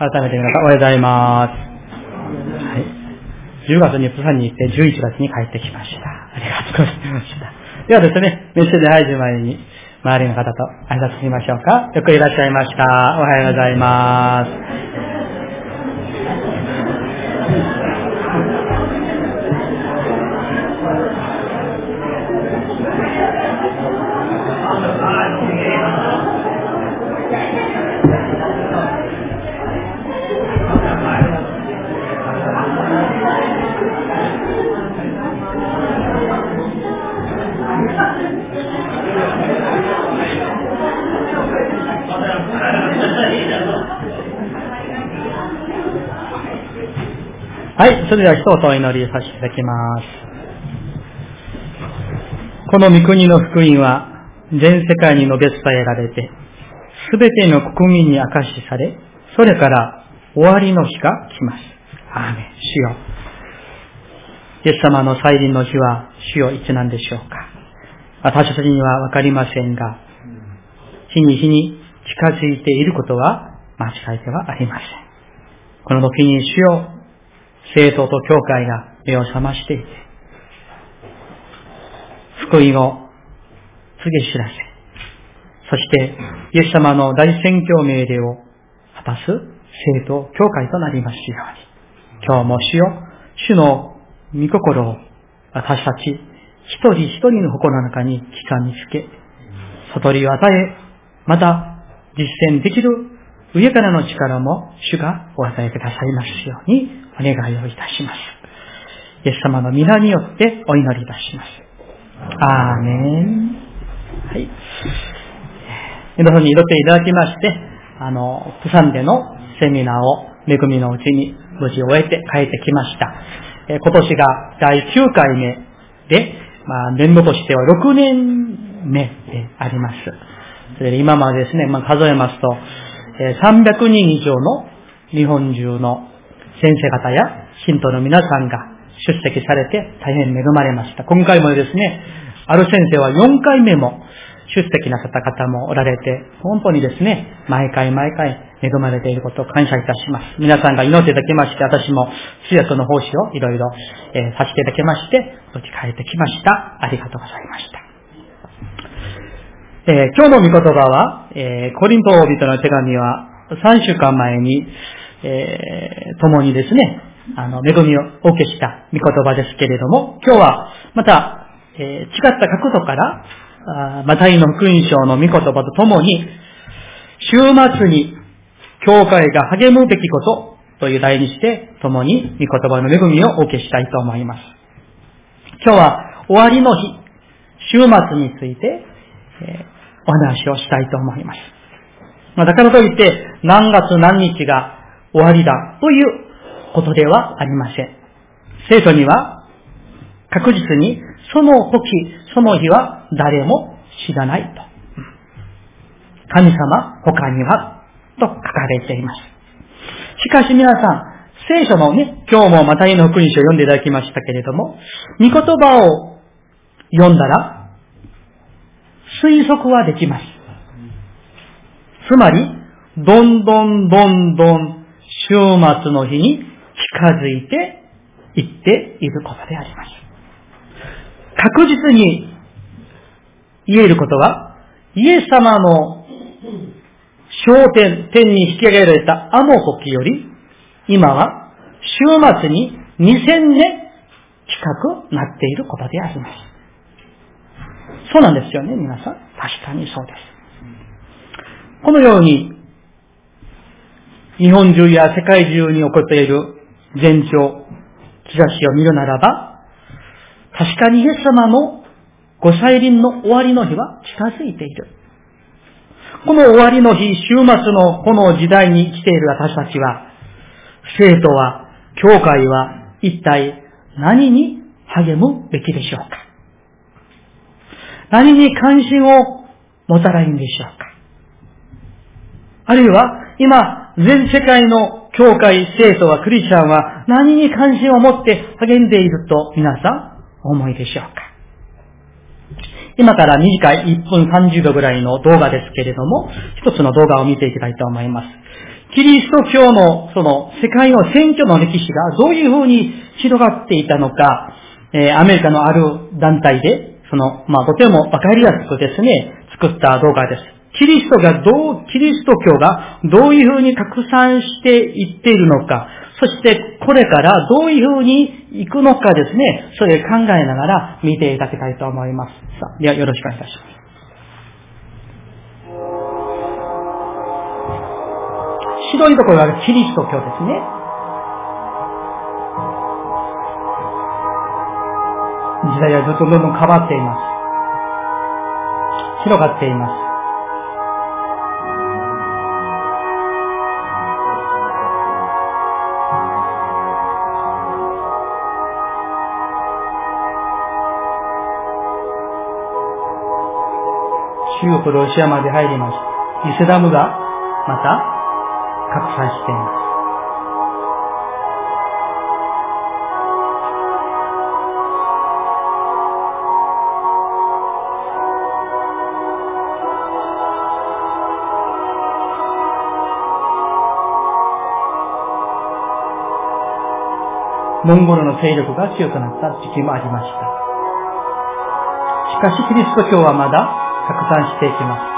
改めて皆さんおはようございます。はい。10月にプサンに行って11月に帰ってきました。ありがとうございました。ではですね、メッセージ入る前に、周りの方と挨拶しましょうか。よくいらっしゃいました。おはようございます。はい、それでは一言お祈りさせていただきます。この御国の福音は全世界に述べ伝えられて、すべての国民に明かしされ、それから終わりの日が来ます。アーメン、主よ。イエス様の再臨の日は主よいつなんでしょうか。私たちにはわかりませんが、日に日に近づいていることは間違いではありません。この時に主よ生徒と教会が目を覚ましていて、福音を告げ知らせ、そして、イエス様の大宣教命令を果たす生徒、教会となりますように、今日も主よ、主の御心を私たち一人一人の心の中に期間につけ、悟りを与え、また実践できる上からの力も主がお与えくださいますようにお願いをいたします。イエス様の皆によってお祈りいたします。アーメン。はい。皆さんに祈っていただきまして、あの、プサンでのセミナーを恵みのうちに無事終えて帰ってきました。え今年が第9回目で、まあ、年度としては6年目であります。それで今までですね、まあ、数えますと、300人以上の日本中の先生方や信徒の皆さんが出席されて大変恵まれました。今回もですね、ある先生は4回目も出席なさった方もおられて、本当にですね、毎回毎回恵まれていることを感謝いたします。皆さんが祈っていただきまして、私も通訳の奉仕をいろいろ、え、させていただきまして、無事帰ってきました。ありがとうございました。えー、今日の御言葉は、えー、コリント人の手紙は3週間前に、えー、共にですね、あの、恵みをお受けした御言葉ですけれども、今日はまた、えー、違った角度から、あマタイの福音書の御言葉とともに、週末に教会が励むべきことという題にして、共に御言葉の恵みをお受けしたいと思います。今日は終わりの日、週末について、お話をしたいと思います。ま、だからといって、何月何日が終わりだということではありません。聖書には、確実にその時、その日は誰も知らないと。神様、他には、と書かれています。しかし皆さん、聖書のね、今日もマタイの福音書を読んでいただきましたけれども、御言葉を読んだら、推測はできます。つまり、どんどんどんどん週末の日に近づいていっていることであります。確実に言えることは、イエス様の焦点、天に引き上げられたあの時より、今は週末に2000年近くなっていることであります。そうなんですよね、皆さん。確かにそうです。このように、日本中や世界中に起こっている前兆、兆しを見るならば、確かにイエス様のご再臨の終わりの日は近づいている。この終わりの日、週末のこの時代に生きている私たちは、生徒は、教会は一体何に励むべきでしょうか何に関心を持たないんでしょうかあるいは、今、全世界の教会、生徒は、クリスチャンは何に関心を持って励んでいると皆さん思いでしょうか今から短い1分30秒ぐらいの動画ですけれども、一つの動画を見ていきたいと思います。キリスト教のその世界の選挙の歴史がどういうふうに広がっていたのか、えー、アメリカのある団体で、その、まあ、とてもわかりやすくですね、作った動画です。キリストがどう、キリスト教がどういうふうに拡散していっているのか、そしてこれからどういうふうに行くのかですね、それ考えながら見ていただきたいと思います。さあ、ではよろしくお願いいたします。白いところがキリスト教ですね。時代はずっとどんどん変わっています。広がっています。中国、ロシアまで入りました。イスラムがまた拡散しています。モンゴルの勢力が強くなった時期もありました。しかしキリスト教はまだ拡散していきます。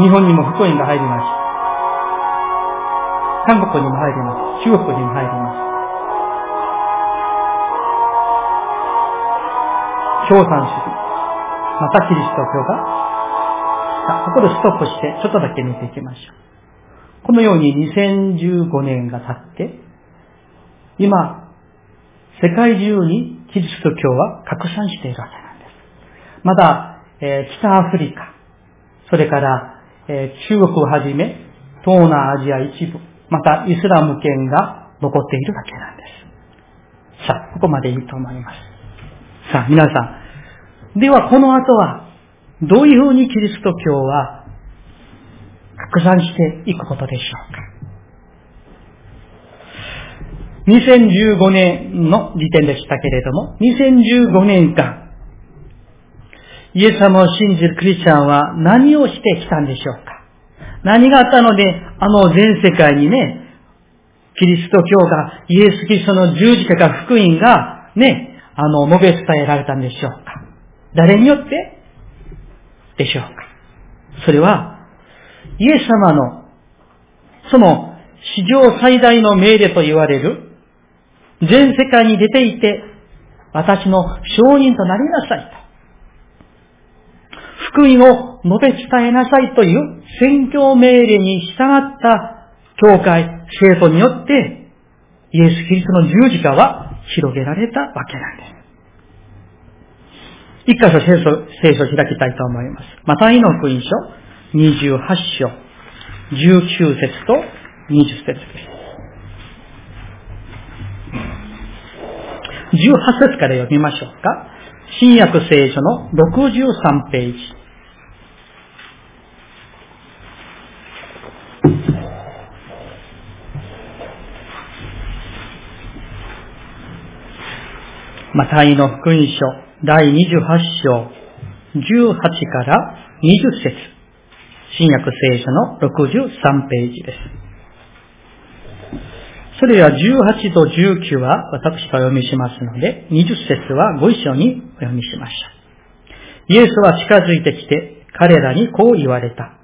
日本にも福音が入りました。韓国にも入ります。中国にも入ります。共産主義。またキリスト教がさあ、ここでストップして、ちょっとだけ見ていきましょう。このように2015年が経って、今、世界中にキリスト教は拡散しているわけなんです。まだ、えー、北アフリカ、それから、えー、中国をはじめ、東南アジア一部、またイスラム圏が残っているわけなんです。さあ、ここまでいいと思います。さあ、皆さん。では、この後は、どういうふうにキリスト教は拡散していくことでしょうか。2015年の時点でしたけれども、2015年間、イエス様を信じるクリスチャンは何をしてきたんでしょうか何があったので、あの全世界にね、キリスト教が、イエス・キリストの十字架か福音が、ね、あの、述べ伝えられたんでしょうか誰によって？でしょうかそれは、イエス様の、その史上最大の命令と言われる、全世界に出ていて、私の証人となりなさいと。福音を述べ伝えなさいという宣教命令に従った教会、生徒によって、イエス・キリストの十字架は広げられたわけなんです。一箇所聖書、聖書を開きたいと思います。マタイの福音書、28章、19節と20節です。18節から読みましょうか。新約聖書の63ページ。マタイの福音書第28章18から20節新約聖書の63ページです。それでは18と19は私がお読みしますので、20節はご一緒にお読みしました。イエスは近づいてきて彼らにこう言われた。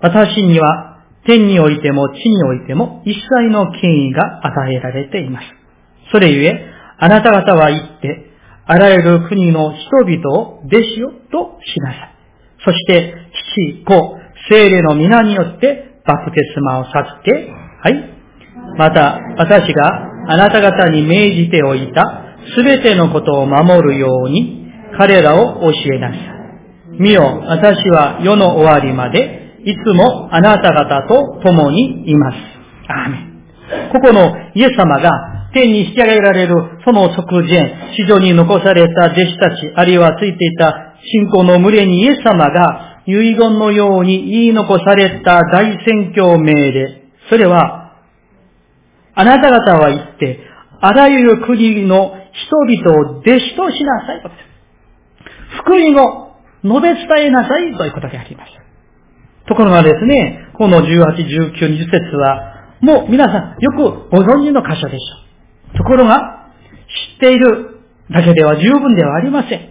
私には天においても地においても一切の権威が与えられています。それゆえ、あなた方は言って、あらゆる国の人々を弟子よとしなさい。そして、父、子、聖霊の皆によってバプテスマを授け、はい。また、私があなた方に命じておいたすべてのことを守るように彼らを教えなさい。見よ、私は世の終わりまでいつもあなた方と共にいます。アーメン。ここのイエス様が天に引き上げられるその直前、地上に残された弟子たち、あるいはついていた信仰の群れにイエス様が遺言のように言い残された大宣教命令。それは、あなた方は言って、あらゆる国の人々を弟子としなさいと。福音を述べ伝えなさいということであります。ところがですね、この18、19、20節は、もう皆さんよくご存知の箇所でしょう。ところが、知っているだけでは十分ではありません。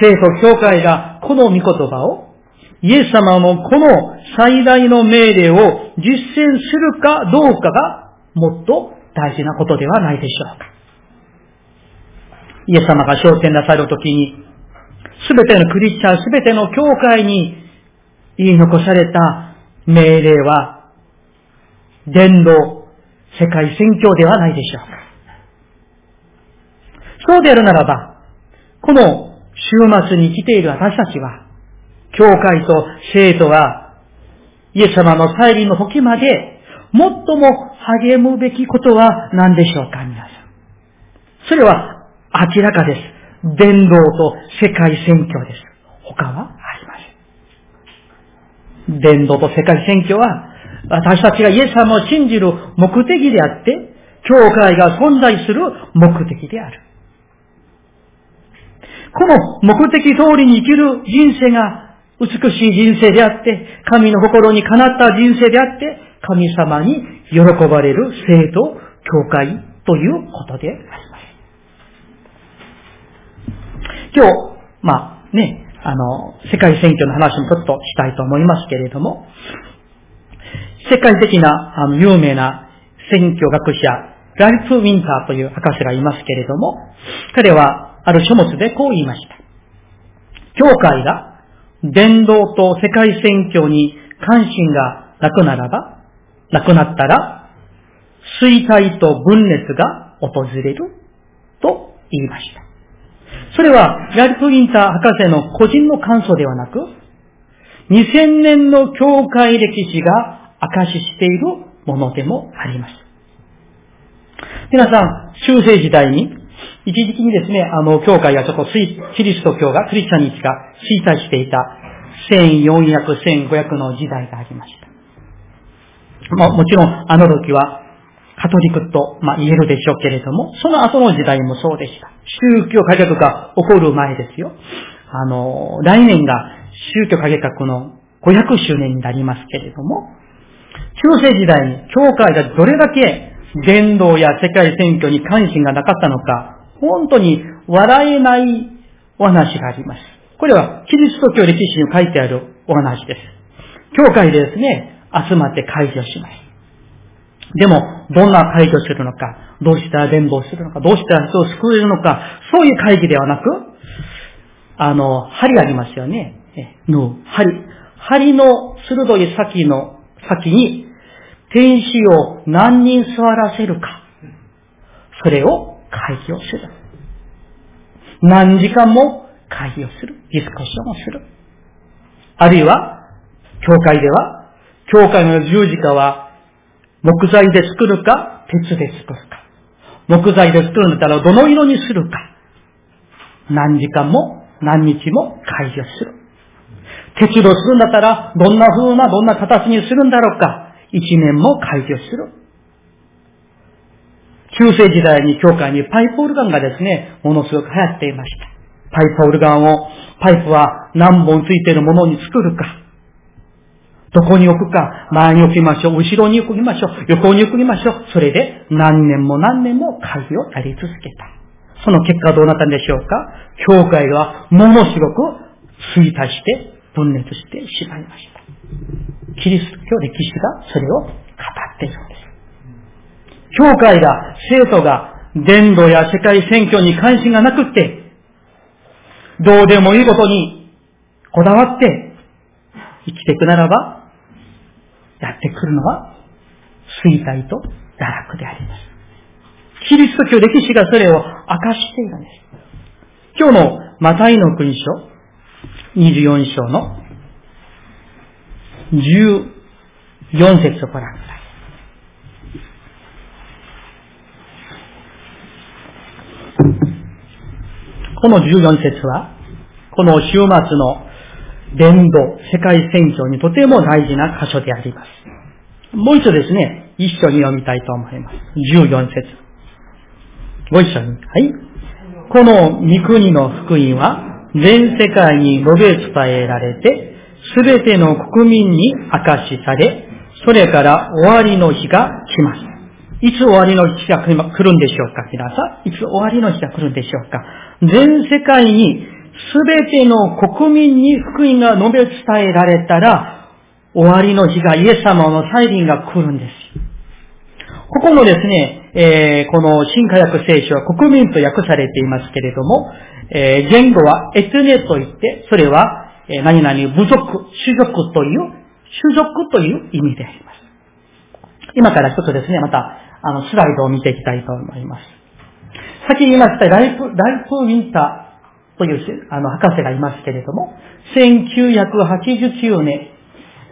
生徒教会がこの御言葉を、イエス様のこの最大の命令を実践するかどうかがもっと大事なことではないでしょうか。イエス様が焦点なさるときに、すべてのクリスチャン、すべての教会に言い残された命令は、伝道、世界宣教ではないでしょうか。そうであるならば、この週末に来ている私たちは、教会と生徒は、イエス様の再臨の時まで、最も励むべきことは何でしょうか、皆さん。それは明らかです。伝道と世界宣教です。他はありません。伝道と世界宣教は、私たちがイエス様を信じる目的であって、教会が存在する目的である。この目的通りに生きる人生が美しい人生であって、神の心にかなった人生であって、神様に喜ばれる生徒、教会ということであります。今日、まあね、あの、世界選挙の話もちょっとしたいと思いますけれども、世界的な有名な選挙学者、ライフ・ウィンターという博士がいますけれども、彼はある書物でこう言いました。教会が伝道と世界宣教に関心がなくならば、なくなったら、衰退と分裂が訪れると言いました。それは、ラルプ・インター博士の個人の感想ではなく、2000年の教会歴史が証ししているものでもあります。皆さん、中世時代に一時期にですね、あの、教会がちょっとキリスト教が、クリスチャニティが衰退していた1400、1500の時代がありました。ま、もちろん、あの時は、カトリックと、まあ、言えるでしょうけれども、その後の時代もそうでした。宗教改革が起こる前ですよ。あの、来年が宗教改革の500周年になりますけれども、中世時代に教会がどれだけ伝道や世界選挙に関心がなかったのか、本当に笑えないお話があります。これはキリスト教歴史に書いてあるお話です。教会でですね、集まって会議をします。でも、どんな会議をするのか、どうしたら伝道するのか、どうしたら人を救えるのか、そういう会議ではなく、あの、針ありますよね。の、針。針の鋭い先の先に、天使を何人座らせるか。それを会議をする。何時間も会議をする。ディスカッションをする。あるいは、教会では、教会の十字架は、木材で作るか、鉄で作るか。木材で作るんだったらどの色にするか。何時間も何日も会議をする。鉄道するんだったら、どんな風な、どんな形にするんだろうか。一年も会議をする。中世時代に教会にパイプオルガンがですね、ものすごく流行っていました。パイプオルガンを、パイプは何本ついているものに作るか、どこに置くか、前に置きましょう、後ろに置きましょう、横に置きましょう。それで何年も何年も会議をやり続けた。その結果どうなったんでしょうか教会がものすごく衰退して分裂してしまいました。キリスト教歴史がそれを語っているんです。教会が、生徒が、伝道や世界選挙に関心がなくって、どうでもいいことにこだわって生きていくならば、やってくるのは衰退と堕落であります。キリスト教歴史がそれを明かしているんです。今日のマタイの国書、24章の14節をご覧ください。この14節は、この週末の伝道、世界選挙にとても大事な箇所であります。もう一度ですね、一緒に読みたいと思います。14節。ご一緒に。はい。この御国の福音は、全世界に述べ伝えられて、すべての国民に明かしされ、それから終わりの日が来ます。いつ終わりの日が来るんでしょうか皆さん。いつ終わりの日が来るんでしょうか全世界にすべての国民に福音が述べ伝えられたら、終わりの日がイエス様の再臨が来るんです。ここのですね、えー、この新科学聖書は国民と訳されていますけれども、えー、言語はエツネといって、それは、えー、何々部族、種族という、種族という意味であります。今から一つですね、また、あの、スライドを見ていきたいと思います。先に言いました、ライフ、ライフウィンターという、あの、博士がいますけれども、1989年、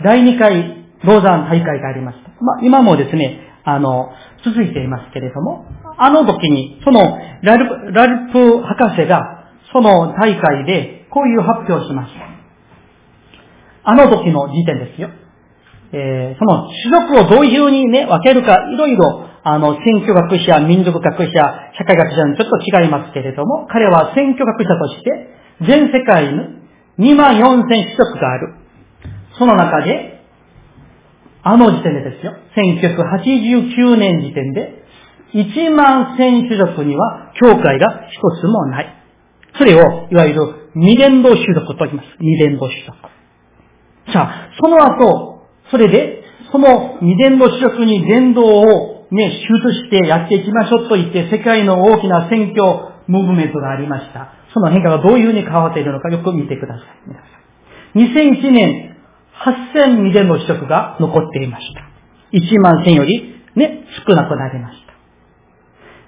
第2回ローザン大会がありました。まあ、今もですね、あの、続いていますけれども、あの時に、そのラルプ、ラルプ博士が、その大会で、こういう発表をしました。あの時の時点ですよ。えー、その種族をどういうふうにね、分けるか、いろいろ、あの、選挙学者、民族学者、社会学者にちょっと違いますけれども、彼は選挙学者として、全世界に2万4千種族がある。その中で、あの時点でですよ。1989年時点で、1万1000種族には教会が一つもない。それを、いわゆる未伝道種族と言います。未伝道種族。さあ、その後、それで、その未伝道種族に伝道をね、手術してやっていきましょうと言って、世界の大きな選挙ムーブメントがありました。その変化がどういうふうに変わっているのかよく見てください。皆さん。2001年8000未伝の取得が残っていました。1万1000よりね、少なくなりました。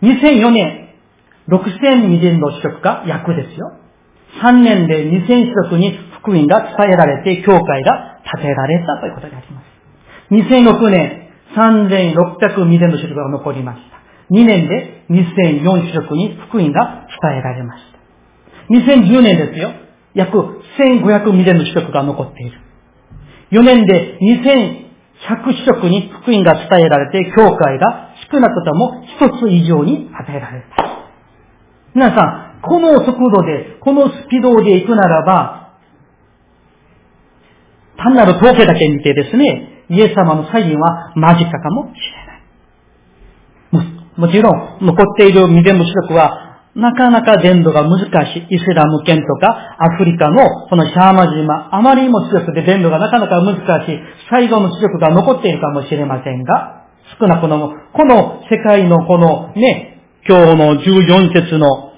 2004年、6000未伝の取得が約ですよ。3年で2000取得に福音が伝えられて、教会が建てられたということであります。2006年、3600未伝の取得が残りました。2年で2004取得に福音が伝えられました。2010年ですよ。約1500未伝の取得が残っている。4年で2100色に福音が伝えられて、教会が少なくとも一つ以上に与えられた。皆さん、この速度で、このスピードで行くならば、単なる統計だけ見てですね、イエス様の再臨は間近かもしれない。もちろん、残っている未伝無視力はなかなか伝道が難しい。イスラム圏とかアフリカのこのシャーマ島、あまりにも強くて伝道がなかなか難しい。最後の視力が残っているかもしれませんが、少なくとも、この世界のこのね、今日の14節の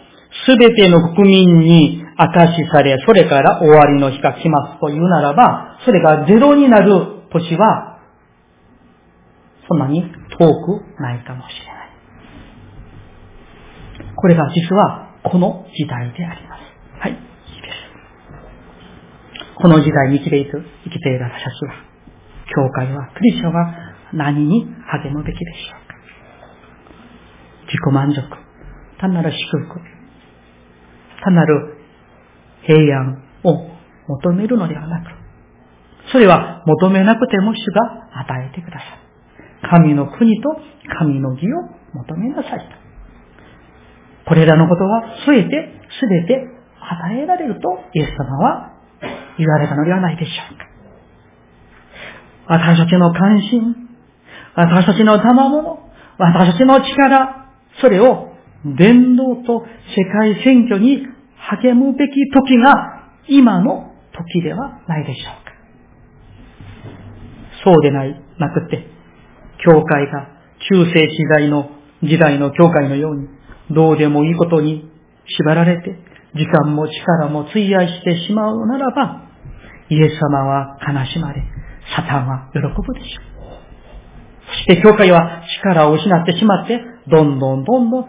すべての国民に明かしされ、それから終わりの日が来ますというならば、それがゼロになる年は、そんなに遠くないかもしれない。これが実はこの時代であります。はい、いいです。この時代に生きている、生きている私たちは、教会は、クリスチャンは何に励むべきでしょう己満足、単なる祝福、単なる平安を求めるのではなく、それは求めなくても主が与えてください。神の国と神の義を求めなさい。これらのことはすべて、すべて与えられるとイエス様は言われたのではないでしょうか。私たちの関心、私たちの賜物、私たちの力、それを伝道と世界選挙に励むべき時が今の時ではないでしょうか。そうでない、なくて、教会が中世時代の時代の教会のように、どうでもいいことに縛られて、時間も力も費やしてしまうならば、イエス様は悲しまれ、サタンは喜ぶでしょう。そして教会は力を失ってしまって、どんどんどんどん衰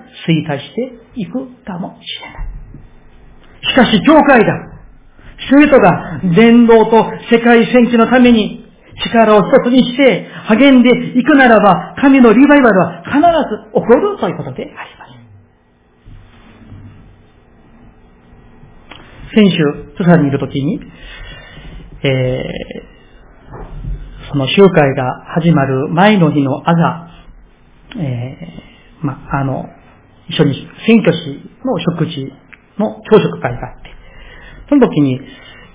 退していくかもしれない。しかし教会が、人々が伝道と世界戦記のために力を一つにして励んでいくならば、神のリバイバルは必ず起こるということであります。先週、プサにいるときに、えー、その集会が始まる前の日の朝、えー、ま、あの、一緒に選挙師の食事の朝食会があって、その時に、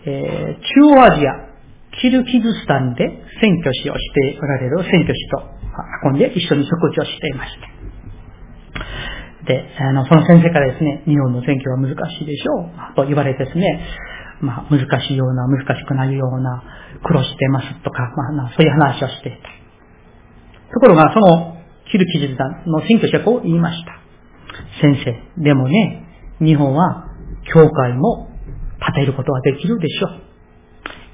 えー、中央アジア、キルキズスタンで選挙師をしておられる選挙師と運んで一緒に食事をしていました。で、あの、その先生からですね、日本の選挙は難しいでしょう、と言われてですね、まあ、難しいような、難しくないような、苦労してますとか、まあ、そういう話をしていた。ところが、その、キルキズ団の選挙者はこう言いました。先生、でもね、日本は、教会も建てることはできるでしょ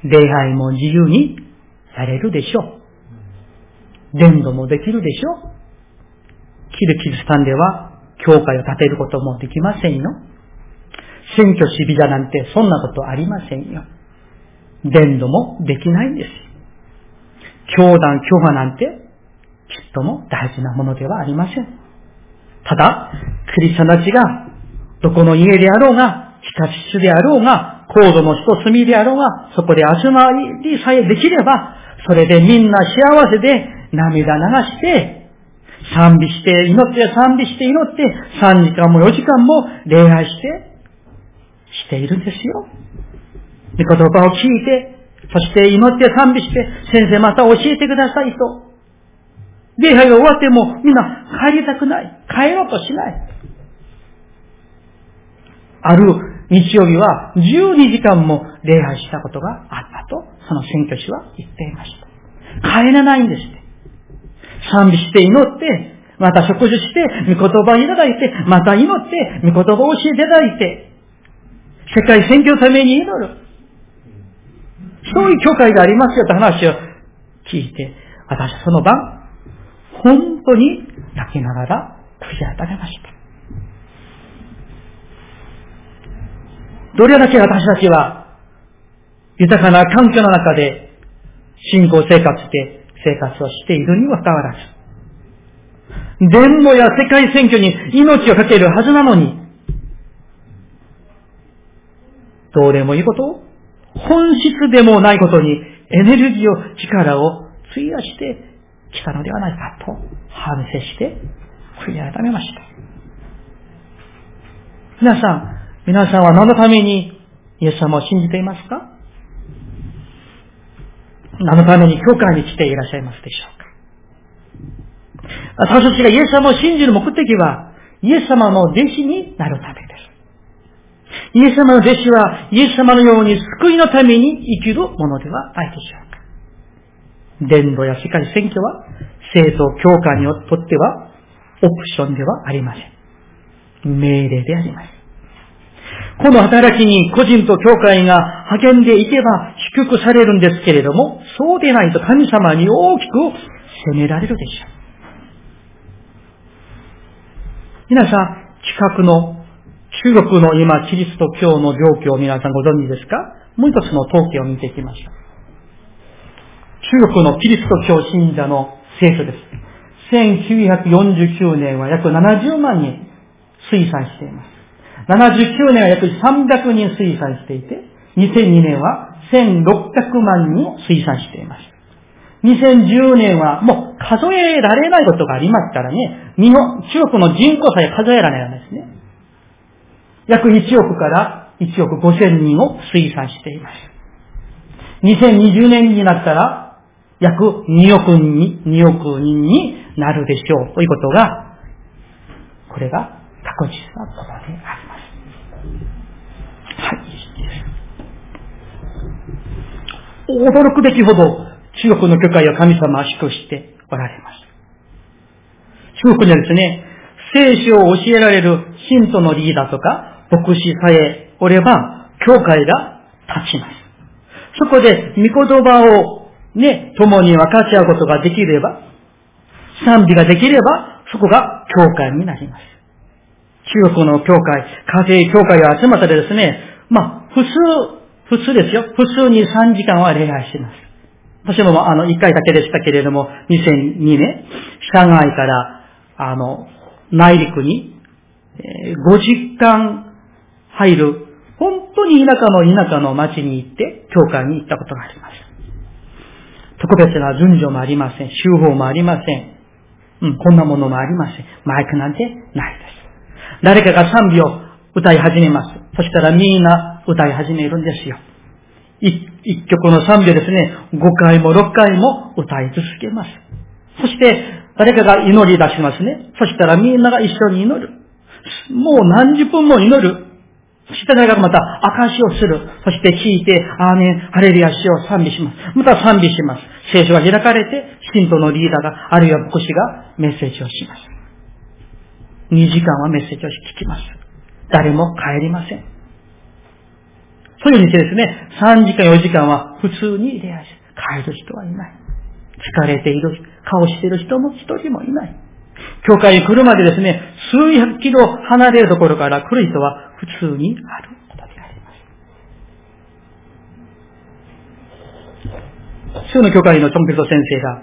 う。礼拝も自由にやれるでしょう。伝道もできるでしょう。キルキズスタンでは、教会を建てることもできませんよ。選挙しビザなんてそんなことありませんよ。伝道もできないんです。教団、教派なんて、きっとも大事なものではありません。ただ、クリスチャンたちが、どこの家であろうが、日立市であろうが、高度の人住みであろうが、そこで集まりさえできれば、それでみんな幸せで涙流して、賛美して、祈って賛美して祈って、3時間も4時間も礼拝して、しているんですよ。御言葉を聞いて、そして祈って賛美して、先生また教えてくださいと。礼拝が終わってもみんな帰りたくない。帰ろうとしない。ある日曜日は12時間も礼拝したことがあったと、その選挙師は言っていました。帰らないんですって。賛美して祈って、また食事して、御言葉をいただいて、また祈って、御言葉を教えていただいて、世界選挙のために祈る。そういう教会がありますよって話を聞いて、私はその晩、本当に泣きながら悔い改めました。どれだけ私たちは豊かな環境の中で信仰生活で生活をしているにもかかわらず、伝道や世界選挙に命をかけるはずなのに、どうでもいいこと本質でもないことにエネルギーを、力を費やしてきたのではないかと反省して悔い改めました。皆さん、皆さんは何のためにイエス様を信じていますか？何のために教会に来ていらっしゃいますでしょうか？私たちがイエス様を信じる目的は、イエス様の弟子になるためです。イエス様の弟子は、イエス様のように救いのために生きるものではないでしょう。伝道や世界選挙は、生徒教会にとっては、オプションではありません。命令であります。この働きに個人と教会が励んでいけば祝福されるんですけれども、そうでないと神様に大きく責められるでしょう。皆さん、近くの中国の今、キリスト教の状況を皆さんご存知ですか？もう一つの統計を見ていきましょう。中国のキリスト教信者の聖書です。1949年は約70万人推算しています。79年は約300人推算していて、2002年は1600万人を推算しています。2010年はもう数えられないことがありますからね、日本、中国の人口さえ数えられないんですね。約1億から1億5千人を推算しています。2020年になったら、約2億人、2億人になるでしょうということが、これが確実なことであります。はい、驚くべきほど中国の教会は神様を祝しておられます。中国にはですね、聖書を教えられる信徒のリーダーとか、牧師さえおれば、教会が立ちます。そこで、御言葉をね、共に分かち合うことができれば、賛美ができれば、そこが教会になります。中国の教会、家庭教会が集まったらですね、まあ、普通、普通ですよ。普通に3時間は礼拝します。私もあの、1回だけでしたけれども、2002年、上海から、あの、内陸に、え、5時間入る、本当に田舎の田舎の町に行って、教会に行ったことがあります。特別な順序もありません。手法もありません。うん、こんなものもありません。マイクなんてないです。誰かが賛美を歌い始めます。そしたらみんな歌い始めるんですよ。一曲の賛美ですね、5回も6回も歌い続けます。そして、誰かが祈り出しますね。そしたらみんなが一緒に祈る。もう何十分も祈る。そして誰かがまた証しをする。そして聞いて、アーメン、ハレルヤ主を賛美します。また賛美します。聖書が開かれて、信徒のリーダーが、あるいは牧師がメッセージをします。2時間はメッセージを聞きます。誰も帰りません。そういうふうにですね、3時間4時間は普通に礼拝し、帰る人はいない。疲れている顔している人も一人もいない。教会に来るまでですね、数百キロ離れるところから来る人は普通にあることであります。州の教会のチョンペソ先生が、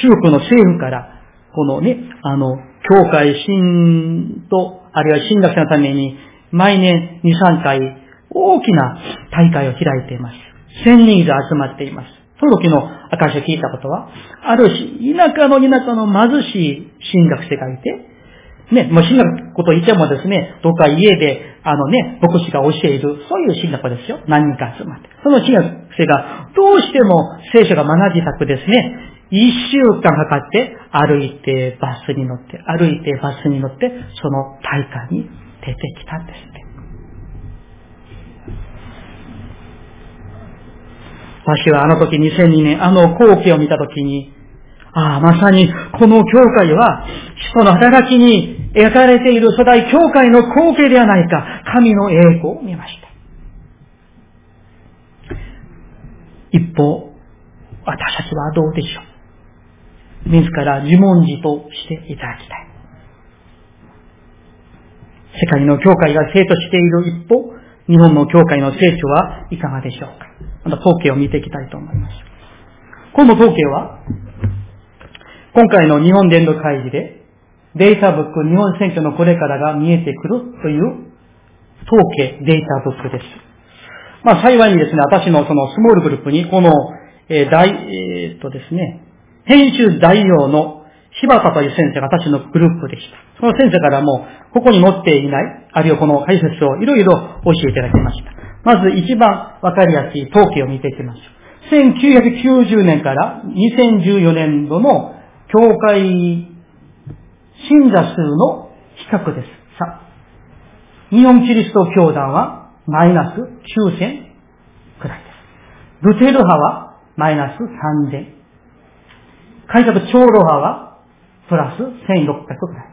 中国の政府から、このね、あの、教会新と、あるいは新学者のために、毎年2、3回、大きな大会を開いています。1000人以上集まっています。その時の証を聞いたことは、あるし、田舎の田舎の貧しい進学生がいて、ね、もう進学こと言ってもですね、どっか家で、あのね、牧師が教える、そういう進学ですよ。何人か集まって。その進学生が、どうしても聖書が学びたくですね、一週間かかって歩いてバスに乗って、歩いてバスに乗って、その大会に出てきたんです私はあの時2002年、あの光景を見た時に、ああ、まさにこの教会は、人の働きに描かれている初代教会の光景ではないか、神の栄光を見ました。一方、私たちはどうでしょう自ら自問自答していただきたい。世界の教会が生徒している一方、日本の教会の成長はいかがでしょうかまた統計を見ていきたいと思います。この統計は、今回の日本伝道会議で、データブック日本選挙のこれからが見えてくるという統計データブックです。まあ幸いにですね、私のそのスモールグループにこの、えー、大、えー、っとですね、編集代表の柴田という先生が私のグループでした。その先生からも、ここに載っていない、あるいはこの解説をいろいろ教えていただきました。まず一番わかりやすい統計を見ていきましょう。1990年から2014年度の教会信者数の比較です。さあ、日本キリスト教団はマイナス9000くらいです。ルテル派はマイナス3000。開拓長老派はプラス1600くらい。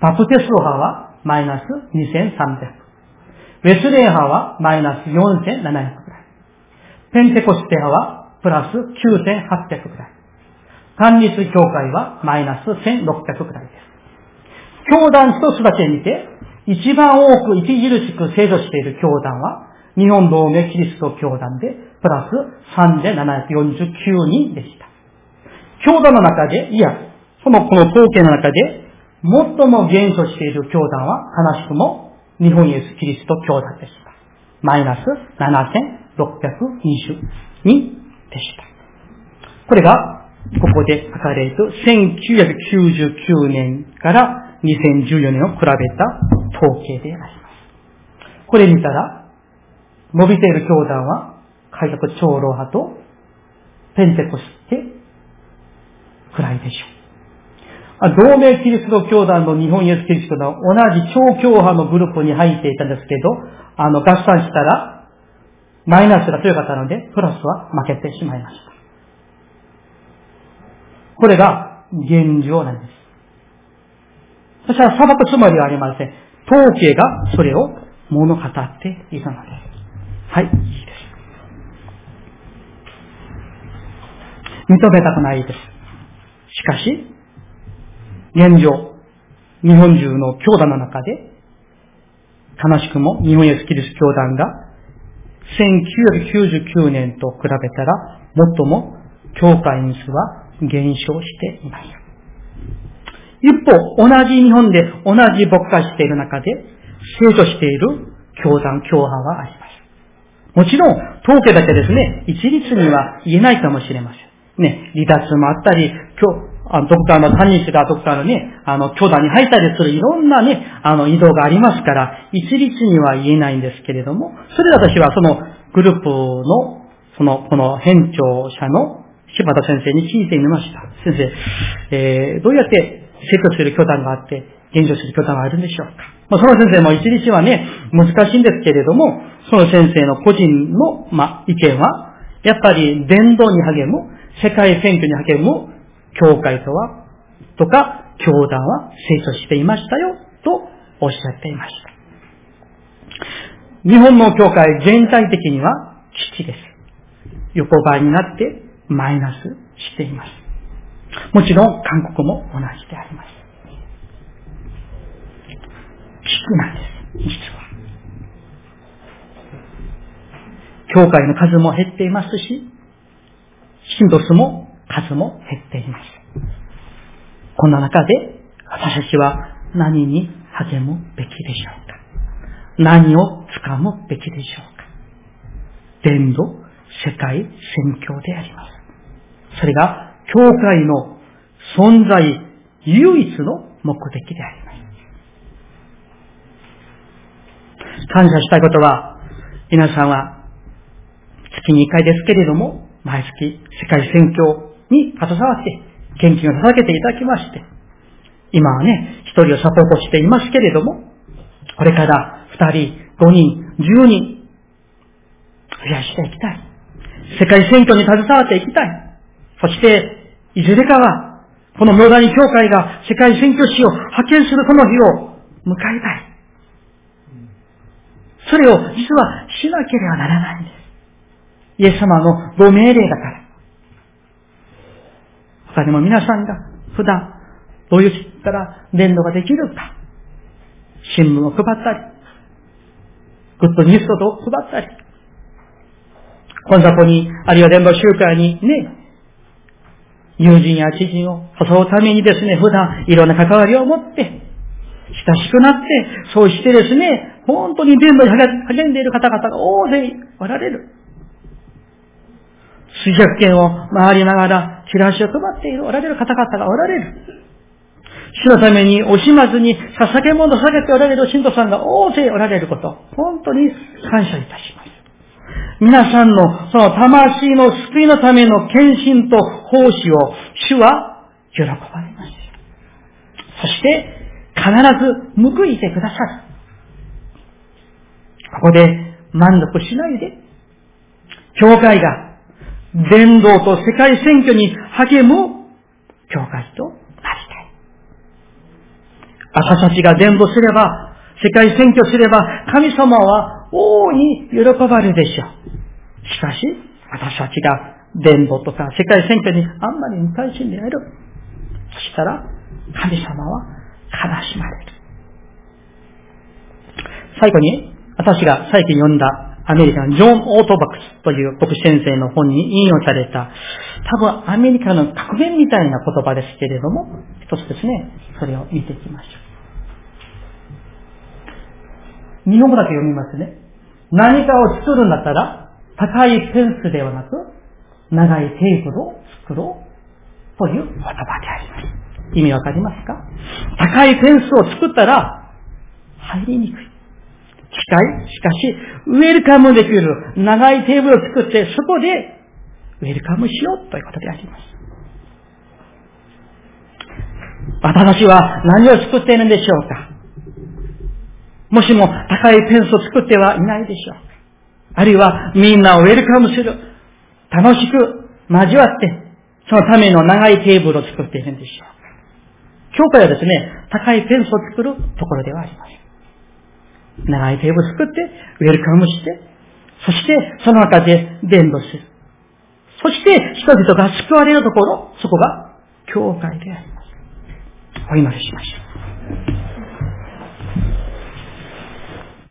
バプテスト派はマイナス2300。ウェスレー派はマイナス4700くらい。ペンテコステ派はプラス9800くらい。単立教会はマイナス1600くらいです。教団一つだけ見て、一番多く著しく制度している教団は、日本同盟キリスト教団で、プラス3749人でした。教団の中で、いや、そのこの統計の中で、最も減少している教団は、悲しくも日本イエス・キリスト教団でした。マイナス7620人でした。これが、ここで書かれる1999年から2014年を比べた統計であります。これ見たら、伸びている教団は、開拓長老派とペンテコステくらいでしょう。同盟キリスト教団の日本イエスキリストの同じ超教派のグループに入っていたんですけど、あの、合算したら、マイナスが強かったので、プラスは負けてしまいました。これが現状なんです。そしたら裁くつもりはありません。統計がそれを物語っていたのです。はい、いいです。認めたくないです。しかし、現状、日本中の教団の中で、悲しくも日本イエスキリスト教団が1999年と比べたら最も教会員数は減少しています。一方、同じ日本で同じ牧化している中で成長している教団、教派はあります。もちろん、統計だけですね、一律には言えないかもしれません。ね、離脱もあったり、あの、ドクターの、担任してたドクターのね、あの、教団に入ったりするいろんなね、あの、移動がありますから、一律には言えないんですけれども、それで私はそのグループの、その、この編長者の柴田先生に聞いてみました。先生、えー、どうやって生徒する教団があって、現状する教団があるんでしょうか。まあ、その先生も一律はね、難しいんですけれども、その先生の個人の、まあ、意見は、やっぱり伝道に励む、世界選挙に励む、教会とは、とか、教団は成長していましたよ、とおっしゃっていました。日本の教会全体的には基地です。横ばいになってマイナスしています。もちろん韓国も同じであります。基地なんです、実は。教会の数も減っていますし、信徒数も数も減っています。こんな中で私たちは何に励むべきでしょうか？何を掴むべきでしょうか？伝道、世界宣教であります。それが、教会の存在唯一の目的であります。感謝したいことは、皆さんは月に1回ですけれども、毎月世界宣教に携わって、献金を捧げていただきまして、今はね、一人をサポートしていますけれども、これから二人、五人、十人、増やしていきたい。世界選挙に携わっていきたい。そして、いずれかは、このムダニ教会が世界選挙史を派遣するその日を迎えたい。それを実はしなければならないんです。イエス様のご命令だから。他にも皆さんが普段どういうったら伝道ができるか。新聞を配ったり、グッドニュースを配ったり、コンサポに、あるいは伝道集会にね、友人や知人を誘うためにですね、普段いろんな関わりを持って、親しくなって、そうしてですね、本当に伝道に励んでいる方々が大勢おられる。数百件を回りながら、チラシを配っているおられる方々がおられる。主のために惜しまずに捧げ物を捧げておられる信徒さんが大勢おられること、本当に感謝いたします。皆さんのその魂の救いのための献身と奉仕を主は喜ばれます。そして必ず報いてくださる。ここで満足しないで、教会が伝道と世界選挙に励む教会となりたい。私たちが伝道すれば、世界選挙すれば、神様は大いに喜ばれるでしょう。しかし、私たちが伝道とか世界選挙にあんまり無関心である。そしたら、神様は悲しまれる。最後に、私が最近読んだアメリカのジョン・オートバックスという牧師先生の本に引用された、多分アメリカの格言みたいな言葉ですけれども、一つですね、それを見ていきましょう。日本語だけ読みますね。何かを作るんだったら、高いペンスではなく、長いテーブルを作ろうという言葉であります。意味わかりますか？高いフェンスを作ったら、入りにくい。近いしかし、ウェルカムできる長いテーブルを作って、そこでウェルカムしようということであります。私は何を作っているんでしょうかもしも高いフェンスを作ってはいないでしょうあるいはみんなをウェルカムする。楽しく交わって、そのための長いテーブルを作っているんでしょう。教会はですね、高いフェンスを作るところではありません。長いテーブルを作って、ウェルカムして、そしてその中で伝道する。そして人々が救われるところ、そこが教会であります。お祈りしましょう。